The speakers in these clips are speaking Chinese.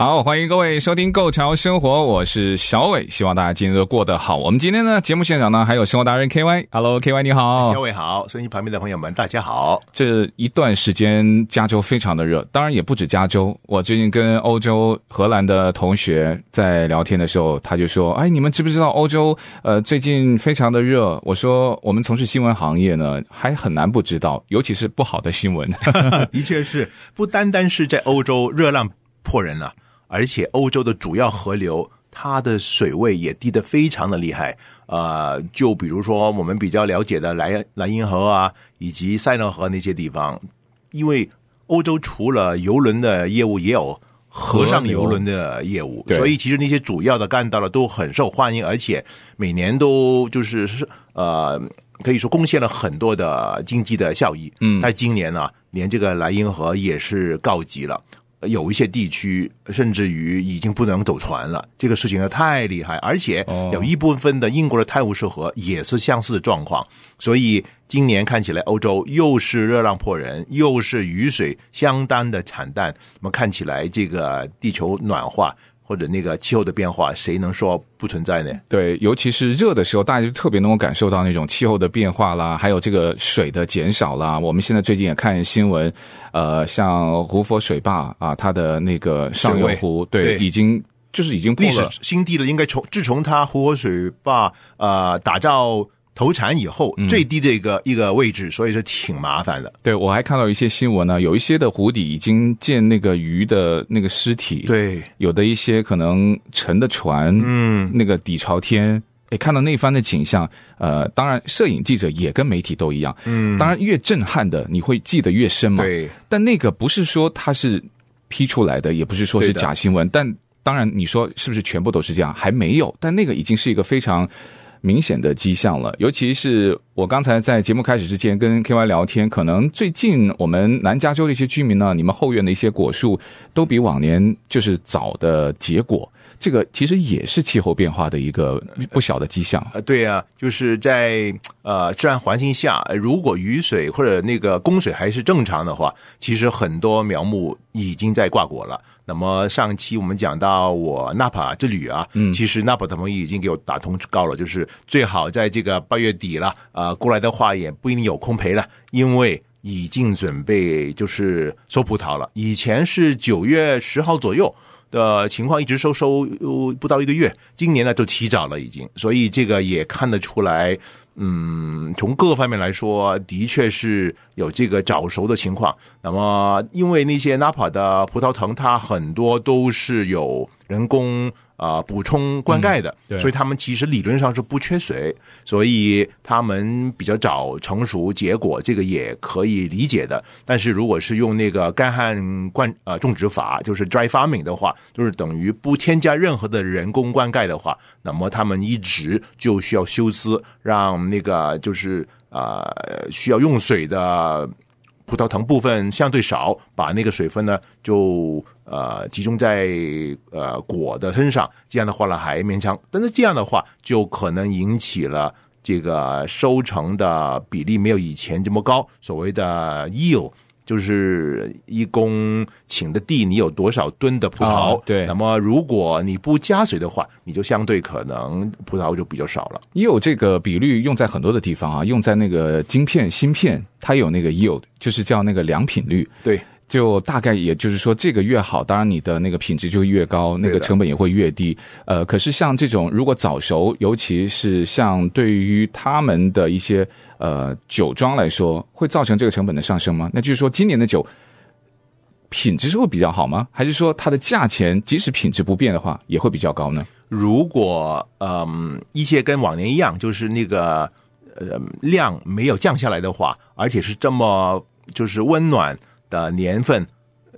好，欢迎各位收听《购潮生活》，我是小伟，希望大家今天都过得好。我们今天呢，节目现场呢还有生活达人 K Y，Hello K Y，你好，小伟好，收音机旁边的朋友们大家好。这一段时间加州非常的热，当然也不止加州。我最近跟欧洲荷兰的同学在聊天的时候，他就说：“哎，你们知不知道欧洲呃最近非常的热？”我说：“我们从事新闻行业呢，还很难不知道，尤其是不好的新闻。”的确是，不单单是在欧洲热浪破人了。而且欧洲的主要河流，它的水位也低得非常的厉害。呃，就比如说我们比较了解的莱莱茵河啊，以及塞纳河那些地方，因为欧洲除了游轮的业务，也有河上游轮的业务，所以其实那些主要的干道呢都很受欢迎，而且每年都就是呃，可以说贡献了很多的经济的效益。嗯，但今年呢，连这个莱茵河也是告急了。有一些地区甚至于已经不能走船了，这个事情呢太厉害，而且有一部分的英国的泰晤士河也是相似的状况，所以今年看起来欧洲又是热浪破人，又是雨水相当的惨淡，那么看起来这个地球暖化。或者那个气候的变化，谁能说不存在呢？对，尤其是热的时候，大家就特别能够感受到那种气候的变化啦，还有这个水的减少啦。我们现在最近也看新闻，呃，像胡佛水坝啊，它的那个上游湖，对，对，已经就是已经破了历史新低了。应该从自从它胡佛水坝呃打造。投产以后最低的一个、嗯、一个位置，所以说挺麻烦的。对，我还看到一些新闻呢，有一些的湖底已经见那个鱼的那个尸体。对，有的一些可能沉的船，嗯，那个底朝天，诶，看到那番的景象，呃，当然摄影记者也跟媒体都一样，嗯，当然越震撼的你会记得越深嘛。对，但那个不是说它是 P 出来的，也不是说是假新闻，但当然你说是不是全部都是这样？还没有，但那个已经是一个非常。明显的迹象了，尤其是我刚才在节目开始之前跟 KY 聊天，可能最近我们南加州的一些居民呢，你们后院的一些果树都比往年就是早的结果，这个其实也是气候变化的一个不小的迹象。呃，对啊，就是在呃自然环境下，如果雨水或者那个供水还是正常的话，其实很多苗木已经在挂果了。那么上期我们讲到我纳帕之旅啊，嗯，其实纳帕他们已经给我打通告了，就是最好在这个八月底了，啊，过来的话也不一定有空陪了，因为已经准备就是收葡萄了。以前是九月十号左右的情况，一直收收不到一个月，今年呢就提早了已经，所以这个也看得出来。嗯，从各方面来说，的确是有这个早熟的情况。那么，因为那些纳帕的葡萄藤，它很多都是有人工。啊、呃，补充灌溉的，嗯，所以他们其实理论上是不缺水，所以他们比较早成熟结果，这个也可以理解的。但是如果是用那个干旱灌呃种植法，就是 dry farming 的话，就是等于不添加任何的人工灌溉的话，那么他们一直就需要修枝，让那个就是呃需要用水的。葡萄藤部分相对少，把那个水分呢就呃集中在呃果的身上，这样的话呢还勉强，但是这样的话就可能引起了这个收成的比例没有以前这么高，所谓的 yield。就是一公顷的地，你有多少吨的葡萄？哦，对。那么如果你不加水的话，你就相对可能葡萄就比较少了。也有这个比率用在很多的地方啊，用在那个晶片、芯片，它有那个 yield，就是叫那个良品率。对。就大概也就是说，这个越好，当然你的那个品质就越高，那个成本也会越低。呃，可是像这种如果早熟，尤其是像对于他们的一些呃酒庄来说，会造成这个成本的上升吗？那就是说，今年的酒品质是会比较好吗？还是说它的价钱即使品质不变的话，也会比较高呢？如果嗯、呃、一些跟往年一样，就是那个呃量没有降下来的话，而且是这么就是温暖。的年份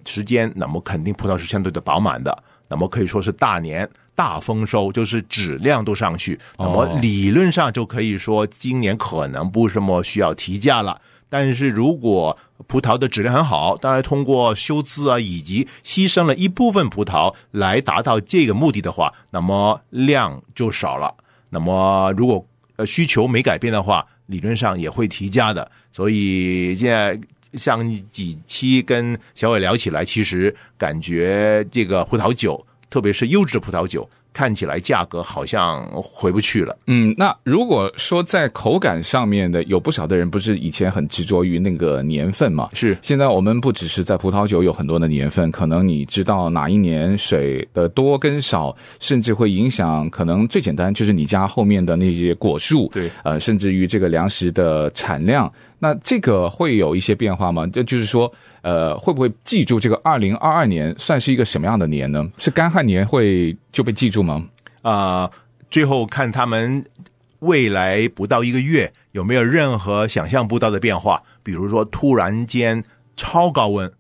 时间，那么肯定葡萄是相对的饱满的，那么可以说是大年。大丰收，就是质量都上去，那么理论上就可以说今年可能不什么需要提价了。但是如果葡萄的质量很好，当然通过修枝啊，以及牺牲了一部分葡萄来达到这个目的的话，那么量就少了。那么如果呃需求没改变的话，理论上也会提价的。所以现在像几期跟小伟聊起来，其实感觉这个葡萄酒，特别是优质的葡萄酒。看起来价格好像回不去了。嗯，那如果说在口感上面的，有不少的人不是以前很执着于那个年份嘛？是。现在我们不只是在葡萄酒有很多的年份，可能你知道哪一年水的多跟少，甚至会影响。可能最简单就是你家后面的那些果树，对，呃，甚至于这个粮食的产量，那这个会有一些变化吗？这就是说。呃，会不会记住这个二零二二年算是一个什么样的年呢？是干旱年会就被记住吗？啊、最后看他们未来不到一个月有没有任何想象不到的变化，比如说突然间超高温，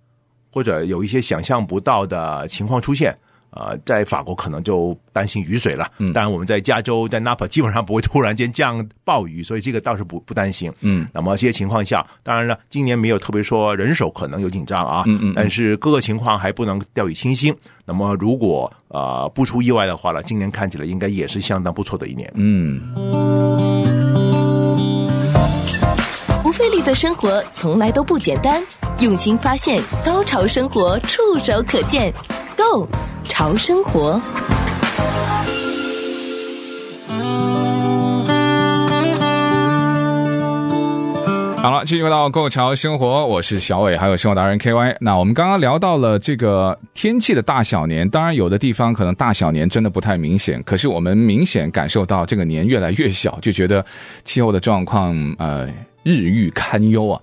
或者有一些想象不到的情况出现。呃，在法国可能就担心雨水了。嗯，当然我们在加州，在纳帕基本上不会突然间降暴雨，所以这个倒是不不担心。嗯，那么这些情况下，当然了，今年没有特别说人手可能有紧张啊。嗯嗯，但是各个情况还不能掉以轻心。那么如果呃不出意外的话呢，今年看起来应该也是相当不错的一年。嗯，不费力的生活从来都不简单，用心发现，高潮生活触手可见 Go。潮生活，好了，继续回到《购潮生活》，我是小伟，还有生活达人 KY。那我们刚刚聊到了这个天气的大小年，当然有的地方可能大小年真的不太明显，可是我们明显感受到这个年越来越小，就觉得气候的状况呃日益堪忧啊。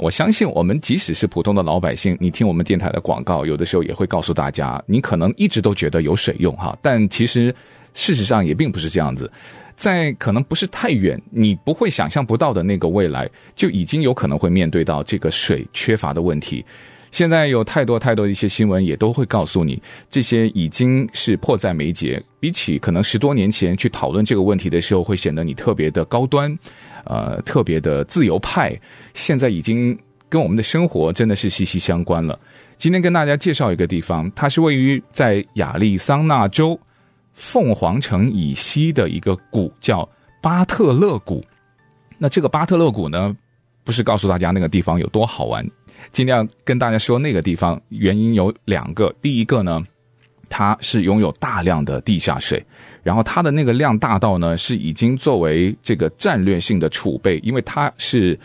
我相信，我们即使是普通的老百姓，你听我们电台的广告，有的时候也会告诉大家，你可能一直都觉得有水用哈，但其实事实上也并不是这样子，在可能不是太远，你不会想象不到的那个未来，就已经有可能会面对到这个水缺乏的问题。现在有太多太多的一些新闻也都会告诉你，这些已经是迫在眉睫，比起可能十多年前去讨论这个问题的时候，会显得你特别的高端。呃，特别的自由派，现在已经跟我们的生活真的是息息相关了。今天跟大家介绍一个地方，它是位于在亚利桑那州凤凰城以西的一个谷，叫巴特勒谷。那这个巴特勒谷呢，不是告诉大家那个地方有多好玩，尽量跟大家说那个地方原因有两个。第一个呢，它是拥有大量的地下水。然后它的那个量大到呢，是已经作为这个战略性的储备，因为它是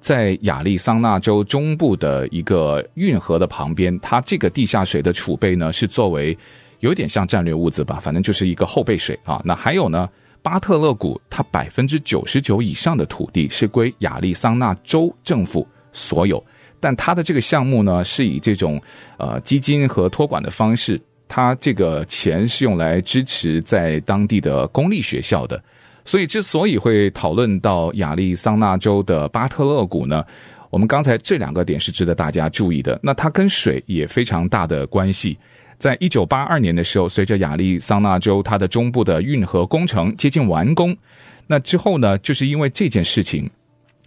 在亚利桑那州中部的一个运河的旁边，它这个地下水的储备呢，是作为有点像战略物资吧，反正就是一个后备水啊。那还有呢，巴特勒谷它百分之九十九以上的土地是归亚利桑那州政府所有，但它的这个项目呢，是以这种呃基金和托管的方式。它这个钱是用来支持在当地的公立学校的，所以之所以会讨论到亚利桑那州的巴特勒谷呢，我们刚才这两个点是值得大家注意的。那它跟水也非常大的关系。在一九八二年的时候，随着亚利桑那州它的中部的运河工程接近完工，那之后呢，就是因为这件事情，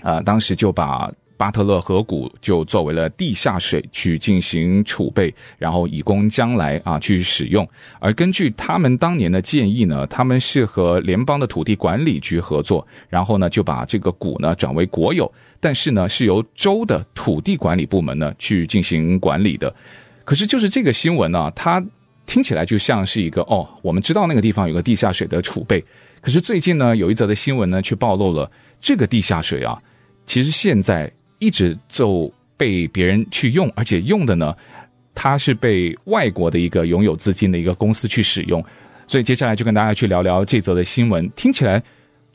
啊、当时就把。巴特勒河谷就作为了地下水去进行储备，然后以供将来啊去使用。而根据他们当年的建议呢，他们是和联邦的土地管理局合作，然后呢就把这个谷呢转为国有，但是呢是由州的土地管理部门呢去进行管理的。可是就是这个新闻呢，它听起来就像是一个哦，我们知道那个地方有个地下水的储备，可是最近呢有一则的新闻呢却暴露了这个地下水啊，其实现在。一直就被别人去用，而且用的呢，它是被外国的一个拥有资金的一个公司去使用，所以接下来就跟大家去聊聊这则的新闻。听起来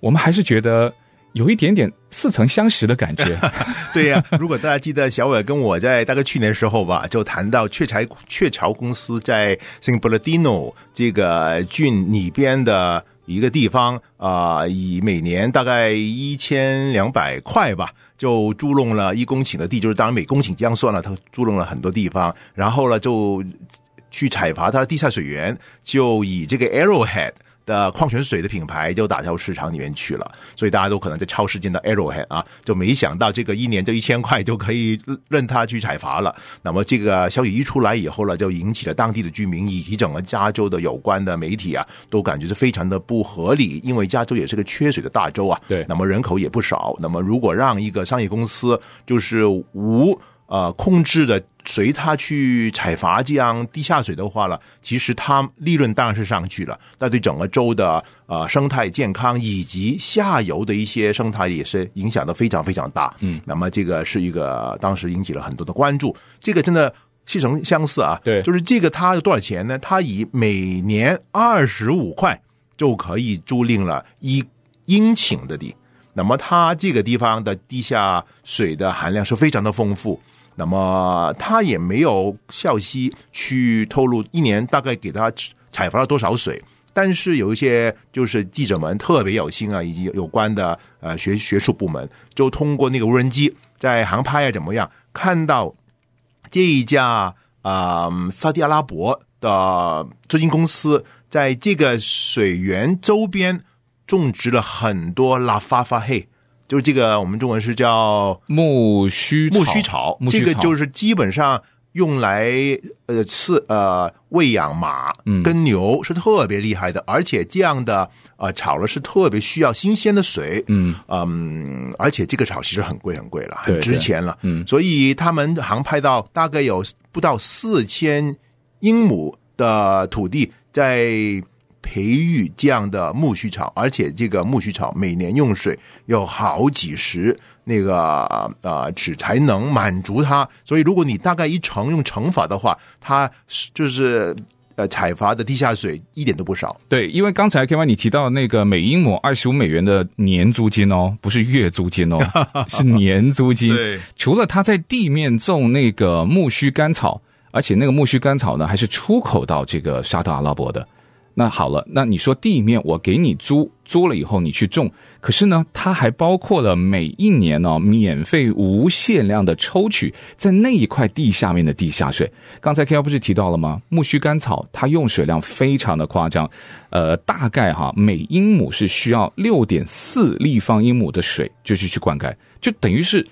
我们还是觉得有一点点似曾相识的感觉。对呀、啊，如果大家记得小伟跟我在大概去年的时候吧，就谈到雀巢雀巢公司在 San Bernardino 这个郡里边的一个地方啊、以每年大概一千两百块吧。就租弄了一公顷的地，就是当然每公顷这样算了，他租弄了很多地方，然后呢就去采伐他的地下水源，就以这个 Arrowhead。的矿泉水的品牌就打到市场里面去了，所以大家都可能在超市见到 Arrowhead 啊，就没想到这个一年就一千块就可以任他去采伐了。那么这个消息一出来以后呢，就引起了当地的居民以及整个加州的有关的媒体啊，都感觉是非常的不合理，因为加州也是个缺水的大州啊。对，那么人口也不少，那么如果让一个商业公司就是无呃控制的。随他去采伐这样地下水的话了，其实它利润当然是上去了，那对整个州的呃生态健康以及下游的一些生态也是影响的非常非常大。嗯，那么这个是一个当时引起了很多的关注。这个真的似曾相似啊，对，就是这个它有多少钱呢？它以每年二十五块就可以租赁了一英顷的地，那么它这个地方的地下水的含量是非常的丰富。那么他也没有消息去透露一年大概给他采伐了多少水，但是有一些就是记者们特别有心啊，以及有关的呃学学术部门，就通过那个无人机在航拍啊怎么样，看到这一家啊、呃、沙地阿拉伯的租金公司在这个水源周边种植了很多拉法法黑。就是这个，我们中文是叫木须木须草，这个就是基本上用来呃饲呃喂养马跟牛是特别厉害的，嗯、而且这样的呃草了是特别需要新鲜的水，嗯。嗯，而且这个草其实很贵很贵了，很值钱了，嗯，所以他们航拍到大概有不到四千英亩的土地在。培育这样的苜蓿草，而且这个苜蓿草每年用水有好几十那个呃尺才能满足它。所以如果你大概一乘用乘法的话，它就是呃采伐的地下水一点都不少。对，因为刚才 K Y 你提到那个每英亩二十五美元的年租金哦，不是月租金哦，是年租金。对，除了他在地面种那个苜蓿干草，而且那个苜蓿干草呢，还是出口到这个沙特阿拉伯的。那好了，那你说地面我给你租，租了以后你去种，可是呢，它还包括了每一年呢、免费无限量的抽取在那一块地下面的地下水。刚才 KL 不是提到了吗？苜蓿甘草它用水量非常的夸张，呃，大概哈每英亩是需要六点四立方英亩的水，就是去灌溉，就等于是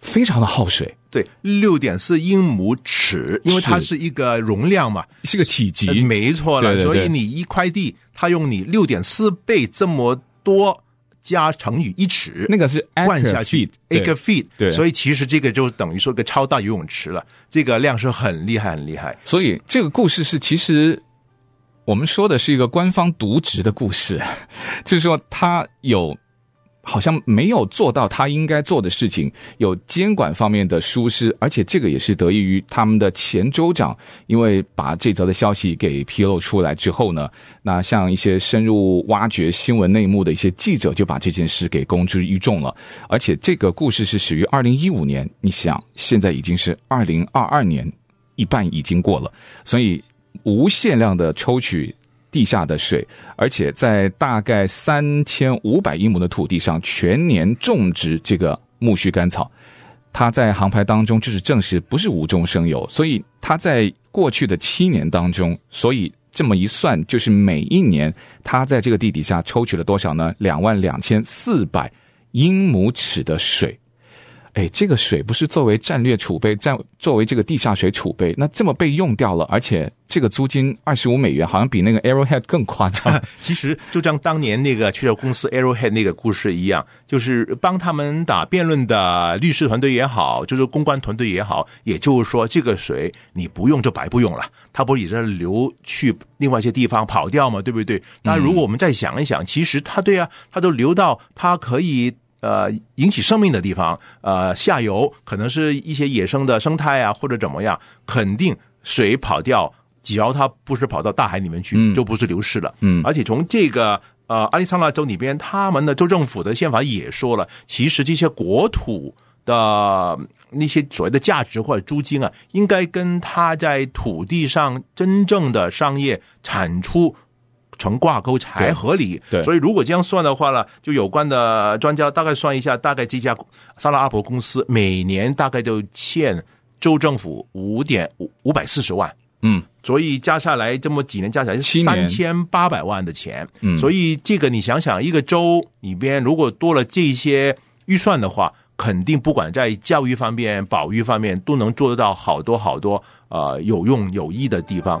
非常的耗水。对，六点四英亩尺，因为它是一个容量嘛，是，是个体积，没错了。对对对，所以你一块地，它用你六点四倍这么多加乘以一尺，那个是灌下去一个 feet，对，所以其实这个就等于说一个超大游泳池了，这个量是很厉害，很厉害。所以这个故事是其实我们说的是一个官方渎职的故事，就是说他有。好像没有做到他应该做的事情，有监管方面的疏失，而且这个也是得益于他们的前州长，因为把这则的消息给披露出来之后呢，那像一些深入挖掘新闻内幕的一些记者就把这件事给公之于众了，而且这个故事是始于二零一五年，你想现在已经是二零二二年，一半已经过了，所以无限量的抽取。地下的水，而且在大概三千五百英亩的土地上全年种植这个苜蓿干草，它在航拍当中就是证实不是无中生有，所以它在过去的七年当中，所以这么一算，就是每一年它在这个地底下抽取了多少呢？两万两千四百英亩尺的水。哎，这个水不是作为战略储备，在作为这个地下水储备，那这么被用掉了，而且这个租金二十五美元，好像比那个 Arrowhead 更夸张。其实就像当年那个汽车公司 Arrowhead 那个故事一样，就是帮他们打辩论的律师团队也好，就是公关团队也好，也就是说，这个水你不用就白不用了，它不是也在流去另外一些地方跑掉吗？对不对？那如果我们再想一想，其实它对啊，它都流到它可以。呃，引起生命的地方，呃，下游可能是一些野生的生态啊，或者怎么样，肯定水跑掉，只要它不是跑到大海里面去，嗯、就不是流失了。嗯，而且从这个呃，阿利桑那州里边，他们的州政府的宪法也说了，其实这些国土的那些所谓的价值或者租金啊，应该跟他在土地上真正的商业产出。成挂钩才合理，对，所以如果这样算的话呢，就有关的专家大概算一下，大概这家萨拉阿拉伯公司每年大概就欠州政府五点五五百四十万。嗯，所以加下来这么几年加起来是三千八百万的钱。嗯，所以这个你想想，一个州里边如果多了这些预算的话，肯定不管在教育方面、保育方面，都能做得到好多好多呃有用有益的地方。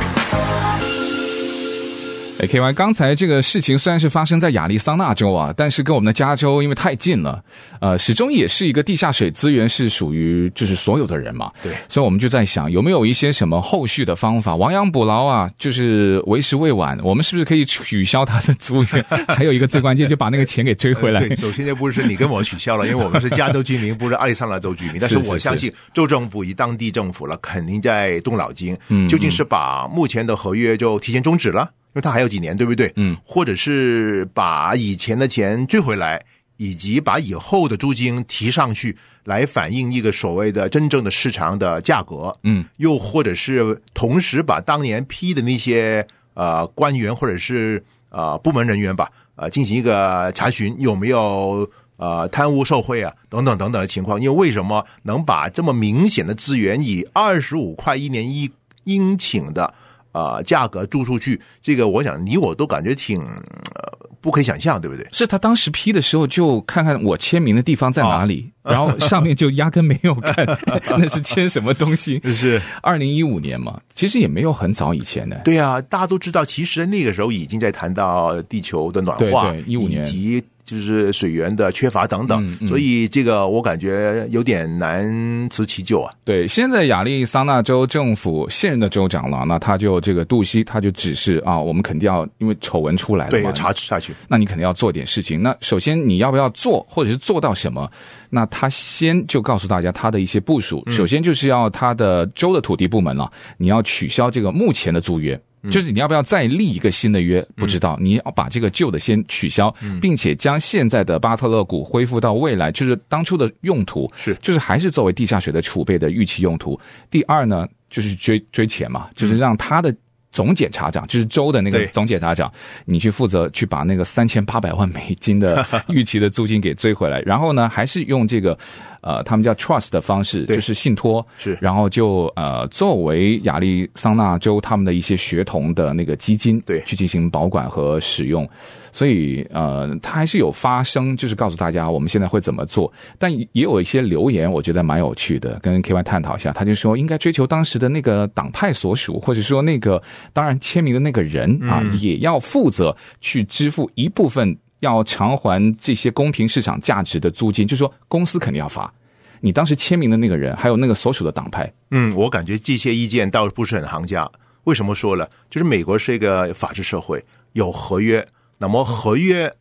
K Y，刚才这个事情虽然是发生在亚利桑那州啊，但是跟我们的加州因为太近了，呃，始终也是一个地下水资源是属于就是所有的人嘛。对，所以我们就在想有没有一些什么后续的方法，亡羊补牢啊，就是为时未晚，我们是不是可以取消他的租约？还有一个最关键，就把那个钱给追回来。呃、对，首先就不是你跟我取消了，因为我们是加州居民，不是亚利桑那州居民。但是我相信州政府与当地政府了，肯定在动脑筋，嗯，究竟是把目前的合约就提前终止了。因为他还有几年，对不对？嗯，或者是把以前的钱追回来，以及把以后的租金提上去，来反映一个所谓的真正的市场的价格。嗯，又或者是同时把当年批的那些呃官员或者是呃部门人员吧，呃进行一个查询，有没有呃贪污受贿啊等等等等的情况。因为为什么能把这么明显的资源以二十五块一年一英顷的？呃，价格租出去，这个我想你我都感觉挺呃不可以想象，对不对？是他当时批的时候就看看我签名的地方在哪里，哦、然后上面就压根没有看 那是签什么东西。是二零一五年嘛，其实也没有很早以前呢。对啊，大家都知道，其实那个时候已经在谈到地球的暖化，对对，一五年以及。就是水源的缺乏等等，嗯嗯、所以这个我感觉有点难辞其咎啊。对，现在亚利桑那州政府现任的州长了，那他就这个杜西，他就指示啊，我们肯定要因为丑闻出来了嘛，对，要查下去。那你肯定要做点事情。那首先你要不要做，或者是做到什么？那他先就告诉大家他的一些部署。首先就是要他的州的土地部门了，你要取消这个目前的租约。就是你要不要再立一个新的约？不知道，你要把这个旧的先取消，并且将现在的巴特勒谷恢复到未来就是当初的用途，是就是还是作为地下水的储备的预期用途。第二呢，就是追追钱嘛，就是让他的总检察长，就是州的那个总检察长，你去负责去把那个三千八百万美金的 预期的租金给追回来。然后呢，还是用这个。呃，他们叫 trust 的方式，就是信托，是，然后就呃，作为亚利桑那州他们的一些学童的那个基金，对，去进行保管和使用，所以呃，他还是有发声，就是告诉大家我们现在会怎么做，但也有一些留言，我觉得蛮有趣的，跟 KY 探讨一下，他就说应该追求当时的那个党派所属，或者说那个当然签名的那个人啊，嗯、也要负责去支付一部分。要偿还这些公平市场价值的租金，就是说公司肯定要罚。你当时签名的那个人，还有那个所属的党派，嗯，我感觉这些意见倒不是很行家。为什么说呢？就是美国是一个法治社会，有合约，那么合约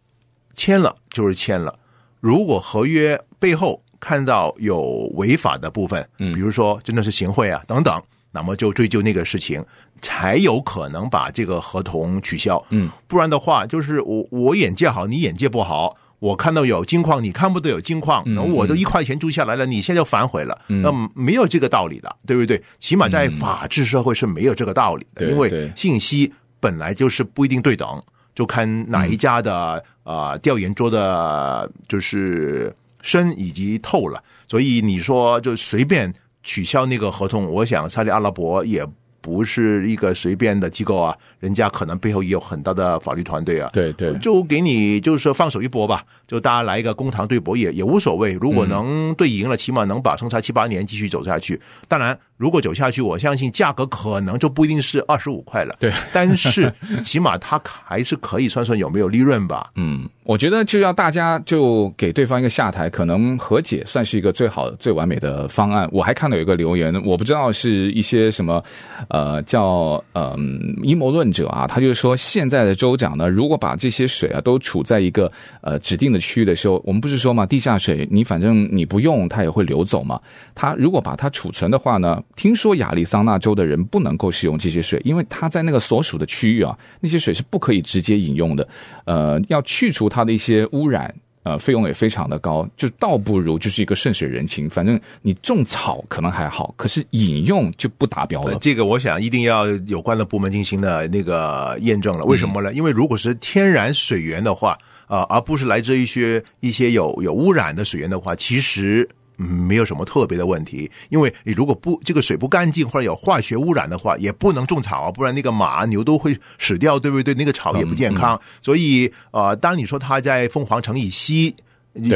签了就是签了。如果合约背后看到有违法的部分，嗯，比如说真的是行贿啊等等，那么就追究那个事情。才有可能把这个合同取消，嗯，不然的话，就是我我眼界好，你眼界不好，我看到有金矿，你看不到有金矿，那我都一块钱租下来了，你现在就反悔了，那没有这个道理的，对不对？起码在法治社会是没有这个道理的，因为信息本来就是不一定对等，就看哪一家的呃调研做的就是深以及透了，所以你说就随便取消那个合同，我想沙特阿拉伯也。不是一个随便的机构啊，人家可能背后也有很大的法律团队啊。对对，就给你就是说放手一搏吧，就大家来一个公堂对搏也也无所谓。如果能对赢了，起码能把生杀七八年继续走下去。当然。如果走下去，我相信价格可能就不一定是二十五块了。对，但是 起码它还是可以算算有没有利润吧。嗯，我觉得就要大家就给对方一个下台，可能和解算是一个最好最完美的方案。我还看到有一个留言，我不知道是一些什么呃叫呃阴谋论者啊，他就是说现在的州长呢，如果把这些水啊都储在一个呃指定的区域的时候，我们不是说嘛，地下水你反正你不用它也会流走嘛。它如果把它储存的话呢？听说亚利桑那州的人不能够使用这些水，因为他在那个所属的区域啊，那些水是不可以直接饮用的。呃，要去除它的一些污染，呃，费用也非常的高，就倒不如就是一个顺水人情，反正你种草可能还好，可是饮用就不达标了。这个我想一定要有关的部门进行的那个验证了。为什么呢？嗯、因为如果是天然水源的话，啊、呃，而不是来自一些一些有有污染的水源的话，其实。没有什么特别的问题，因为你如果不这个水不干净或者有化学污染的话，也不能种草啊，不然那个马牛都会死掉，对不对？那个草也不健康。嗯嗯、所以，呃，当你说它在凤凰城以西，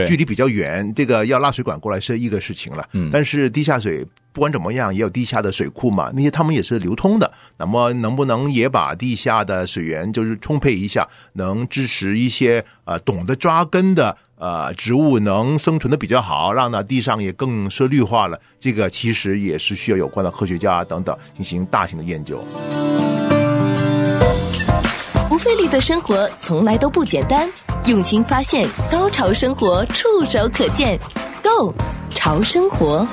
距离比较远，这个要拉水管过来是一个事情了。嗯，但是地下水不管怎么样，也有地下的水库嘛，那些他们也是流通的。那么，能不能也把地下的水源就是充沛一下，能支持一些呃懂得抓根的？呃，植物能生存的比较好，让那地上也更是绿化了。这个其实也是需要有关的科学家等等进行大型的研究。不费力的生活从来都不简单，用心发现，高潮生活触手可见 Go 潮生活。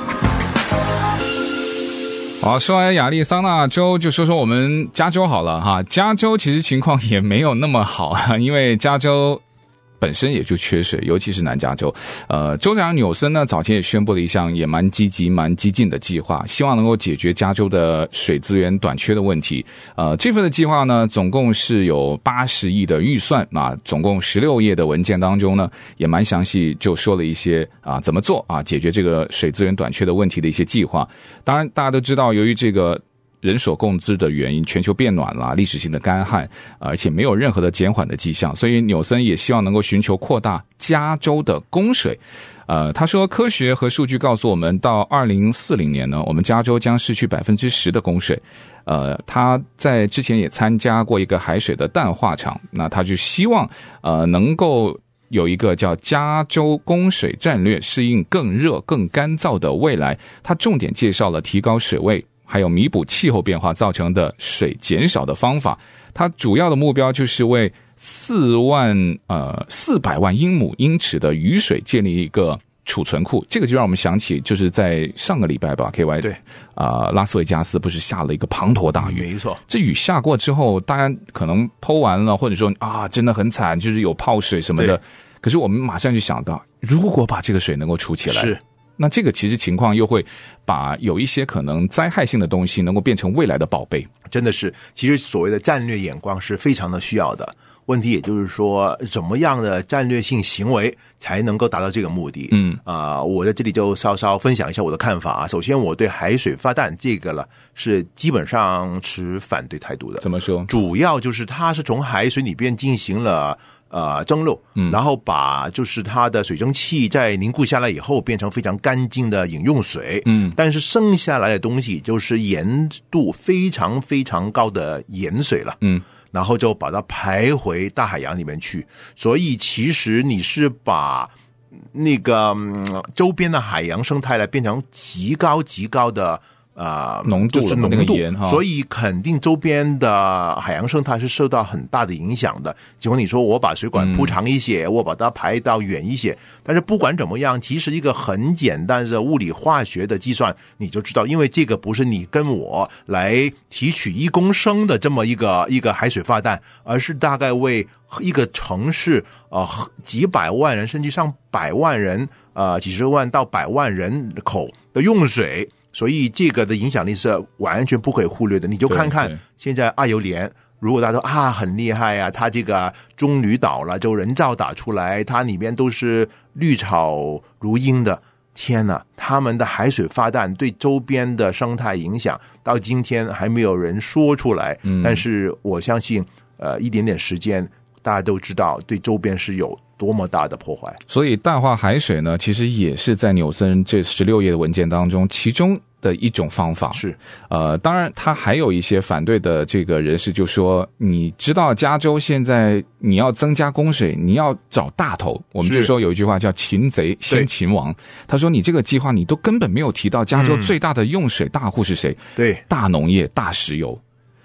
好，说完亚利桑那州，就说说我们加州好了哈。加州其实情况也没有那么好，因为加州。本身也就缺水，尤其是南加州。呃，州长纽森呢，早前也宣布了一项也蛮积极、蛮激进的计划，希望能够解决加州的水资源短缺的问题。呃，这份的计划呢，总共是有八十亿的预算啊，总共十六页的文件当中呢，也蛮详细，就说了一些啊怎么做啊解决这个水资源短缺的问题的一些计划。当然，大家都知道，由于这个。人所共知的原因，全球变暖了，历史性的干旱，而且没有任何的减缓的迹象，所以纽森也希望能够寻求扩大加州的供水。呃，他说，科学和数据告诉我们，到二零四零年呢，我们加州将失去百分之十的供水。呃，他在之前也参加过一个海水的淡化厂，那他就希望呃能够有一个叫加州供水战略，适应更热、更干燥的未来。他重点介绍了提高水位。还有弥补气候变化造成的水减少的方法，它主要的目标就是为四万呃四百万英亩英尺的雨水建立一个储存库。这个就让我们想起，就是在上个礼拜吧，K Y 对啊、呃，拉斯维加斯不是下了一个滂沱大雨？没错，这雨下过之后，大家可能 po 完了，或者说啊，真的很惨，就是有泡水什么的。可是我们马上就想到，如果把这个水能够储起来。是。那这个其实情况又会把有一些可能灾害性的东西能够变成未来的宝贝，真的是。其实所谓的战略眼光是非常的需要的。问题也就是说，怎么样的战略性行为才能够达到这个目的？嗯啊、呃，我在这里就稍稍分享一下我的看法啊。首先，我对海水发电这个了是基本上持反对态度的。怎么说？主要就是它是从海水里边进行了。呃，蒸馏，然后把就是它的水蒸气在凝固下来以后，变成非常干净的饮用水。嗯，但是剩下来的东西就是盐度非常非常高的盐水了。嗯，然后就把它排回大海洋里面去。所以其实你是把那个周边的海洋生态来变成极高极高的。啊，浓度是浓度，所以肯定周边的海洋生态是受到很大的影响的。尽管你说我把水管铺长一些，我把它排到远一些，但是不管怎么样，其实一个很简单的物理化学的计算，你就知道，因为这个不是你跟我来提取一公升的这么一个一个海水发电，而是大概为一个城市啊、呃、几百万人甚至上百万人啊、呃、几十万到百万人口的用水。所以这个的影响力是完全不可以忽略的。你就看看现在阿尤连，如果大家说啊很厉害啊，它这个棕榈岛了就人造打出来，它里面都是绿草如茵的。天呐，他们的海水发淡对周边的生态影响，到今天还没有人说出来。嗯，但是我相信，呃，一点点时间，大家都知道对周边是有。多么大的破坏！所以淡化海水呢，其实也是在纽森这十六页的文件当中，其中的一种方法。是，呃，当然他还有一些反对的这个人士就说，你知道加州现在你要增加供水，你要找大头。我们就说有一句话叫“擒贼先擒王”。他说你这个计划你都根本没有提到加州最大的用水大户是谁？对，大农业、大石油。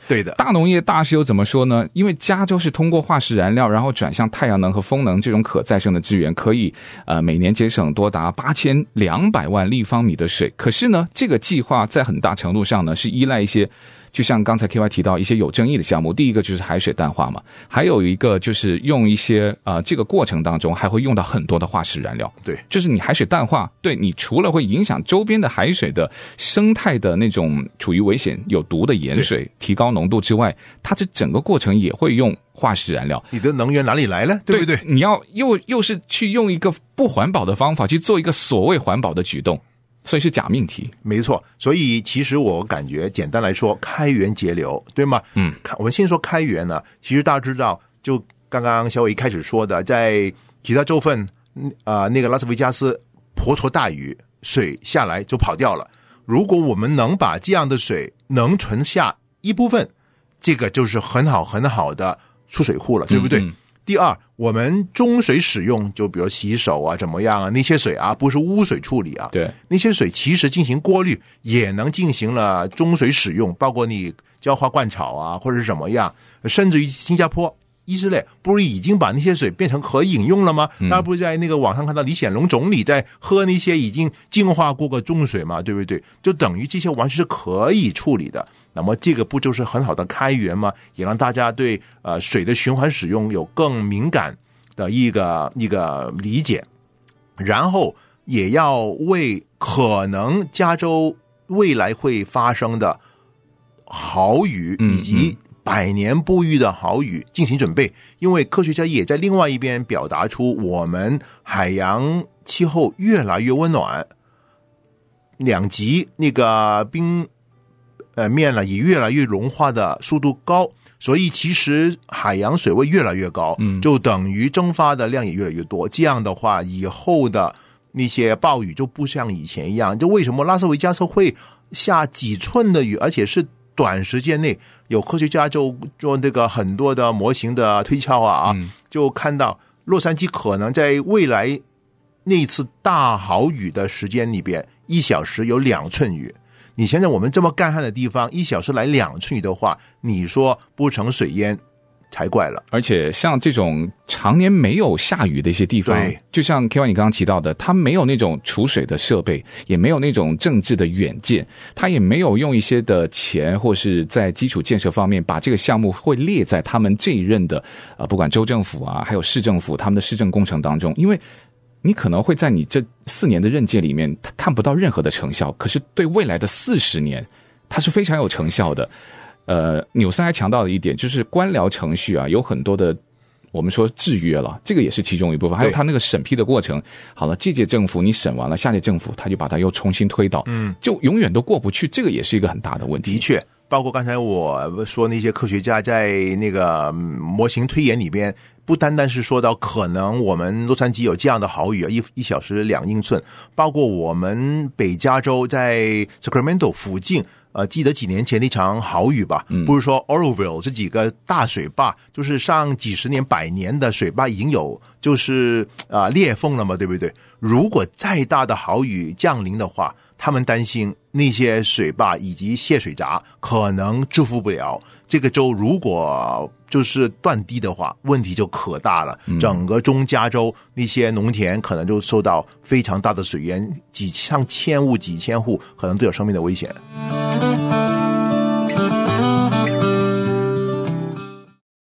对的，大农业大石油怎么说呢？因为加州是通过化石燃料，然后转向太阳能和风能这种可再生的资源，可以呃每年节省多达八千两百万立方米的水。可是呢，这个计划在很大程度上呢是依赖一些。就像刚才 KY 提到一些有争议的项目，第一个就是海水淡化嘛，还有一个就是用一些啊、呃，这个过程当中还会用到很多的化石燃料。对，就是你海水淡化，对你除了会影响周边的海水的生态的那种处于危险、有毒的盐水提高浓度之外，它这整个过程也会用化石燃料。你的能源哪里来呢？对不对？对，你要又又是去用一个不环保的方法去做一个所谓环保的举动。所以是假命题，没错。所以其实我感觉，简单来说，开源节流，对吗？嗯，我们先说开源呢。其实大家知道，就刚刚小伟一开始说的，在其他州份，啊、呃，那个拉斯维加斯滂沱大雨，水下来就跑掉了。如果我们能把这样的水能存下一部分，这个就是很好很好的出水库了，对不对？嗯嗯第二，我们中水使用，就比如洗手啊，怎么样啊？那些水啊，不是污水处理啊。对，那些水其实进行过滤，也能进行了中水使用，包括你浇花灌草啊，或者是怎么样，甚至于新加坡、以色列，不是已经把那些水变成可饮用了吗？大家不是在那个网上看到李显龙总理在喝那些已经净化过个重水嘛？对不对？就等于这些完全是可以处理的。那么这个不就是很好的开源吗？也让大家对呃水的循环使用有更敏感的一个一个理解，然后也要为可能加州未来会发生的豪雨以及百年不遇的好雨进行准备，因为科学家也在另外一边表达出我们海洋气候越来越温暖，两极那个冰。呃，面呢也越来越融化的速度高，所以其实海洋水位越来越高，嗯，就等于蒸发的量也越来越多。这样的话，以后的那些暴雨就不像以前一样。就为什么拉斯维加斯会下几寸的雨，而且是短时间内？有科学家就做那个很多的模型的推敲啊，啊，就看到洛杉矶可能在未来那次大豪雨的时间里边，一小时有两寸雨。你想想我们这么干旱的地方，一小时来两寸雨的话，你说不成水淹才怪了。而且像这种常年没有下雨的一些地方，就像 KY 你刚刚提到的，它没有那种储水的设备，也没有那种政治的远见，它也没有用一些的钱或是在基础建设方面把这个项目会列在他们这一任的呃，不管州政府啊，还有市政府他们的市政工程当中，因为。你可能会在你这四年的任届里面，他看不到任何的成效。可是对未来的四十年，它是非常有成效的。呃，纽森还强调了一点，就是官僚程序啊，有很多的我们说制约了，这个也是其中一部分。还有他那个审批的过程，好了，这届政府你审完了，下届政府他就把它又重新推倒，嗯，就永远都过不去。这个也是一个很大的问题。的确，包括刚才我说那些科学家在那个模型推演里边。不单单是说到可能我们洛杉矶有这样的豪雨啊，一一小时两英寸，包括我们北加州在 Sacramento 附近，呃，记得几年前那场豪雨吧？不是说 Oroville 这几个大水坝，就是上几十年、百年的水坝已经有就是啊裂缝了嘛，对不对？如果再大的豪雨降临的话，他们担心那些水坝以及泄水闸可能支付不了。这个州如果就是断堤的话，问题就可大了。整个中加州那些农田可能就受到非常大的水源，几上千户、几千户可能都有生命的危险。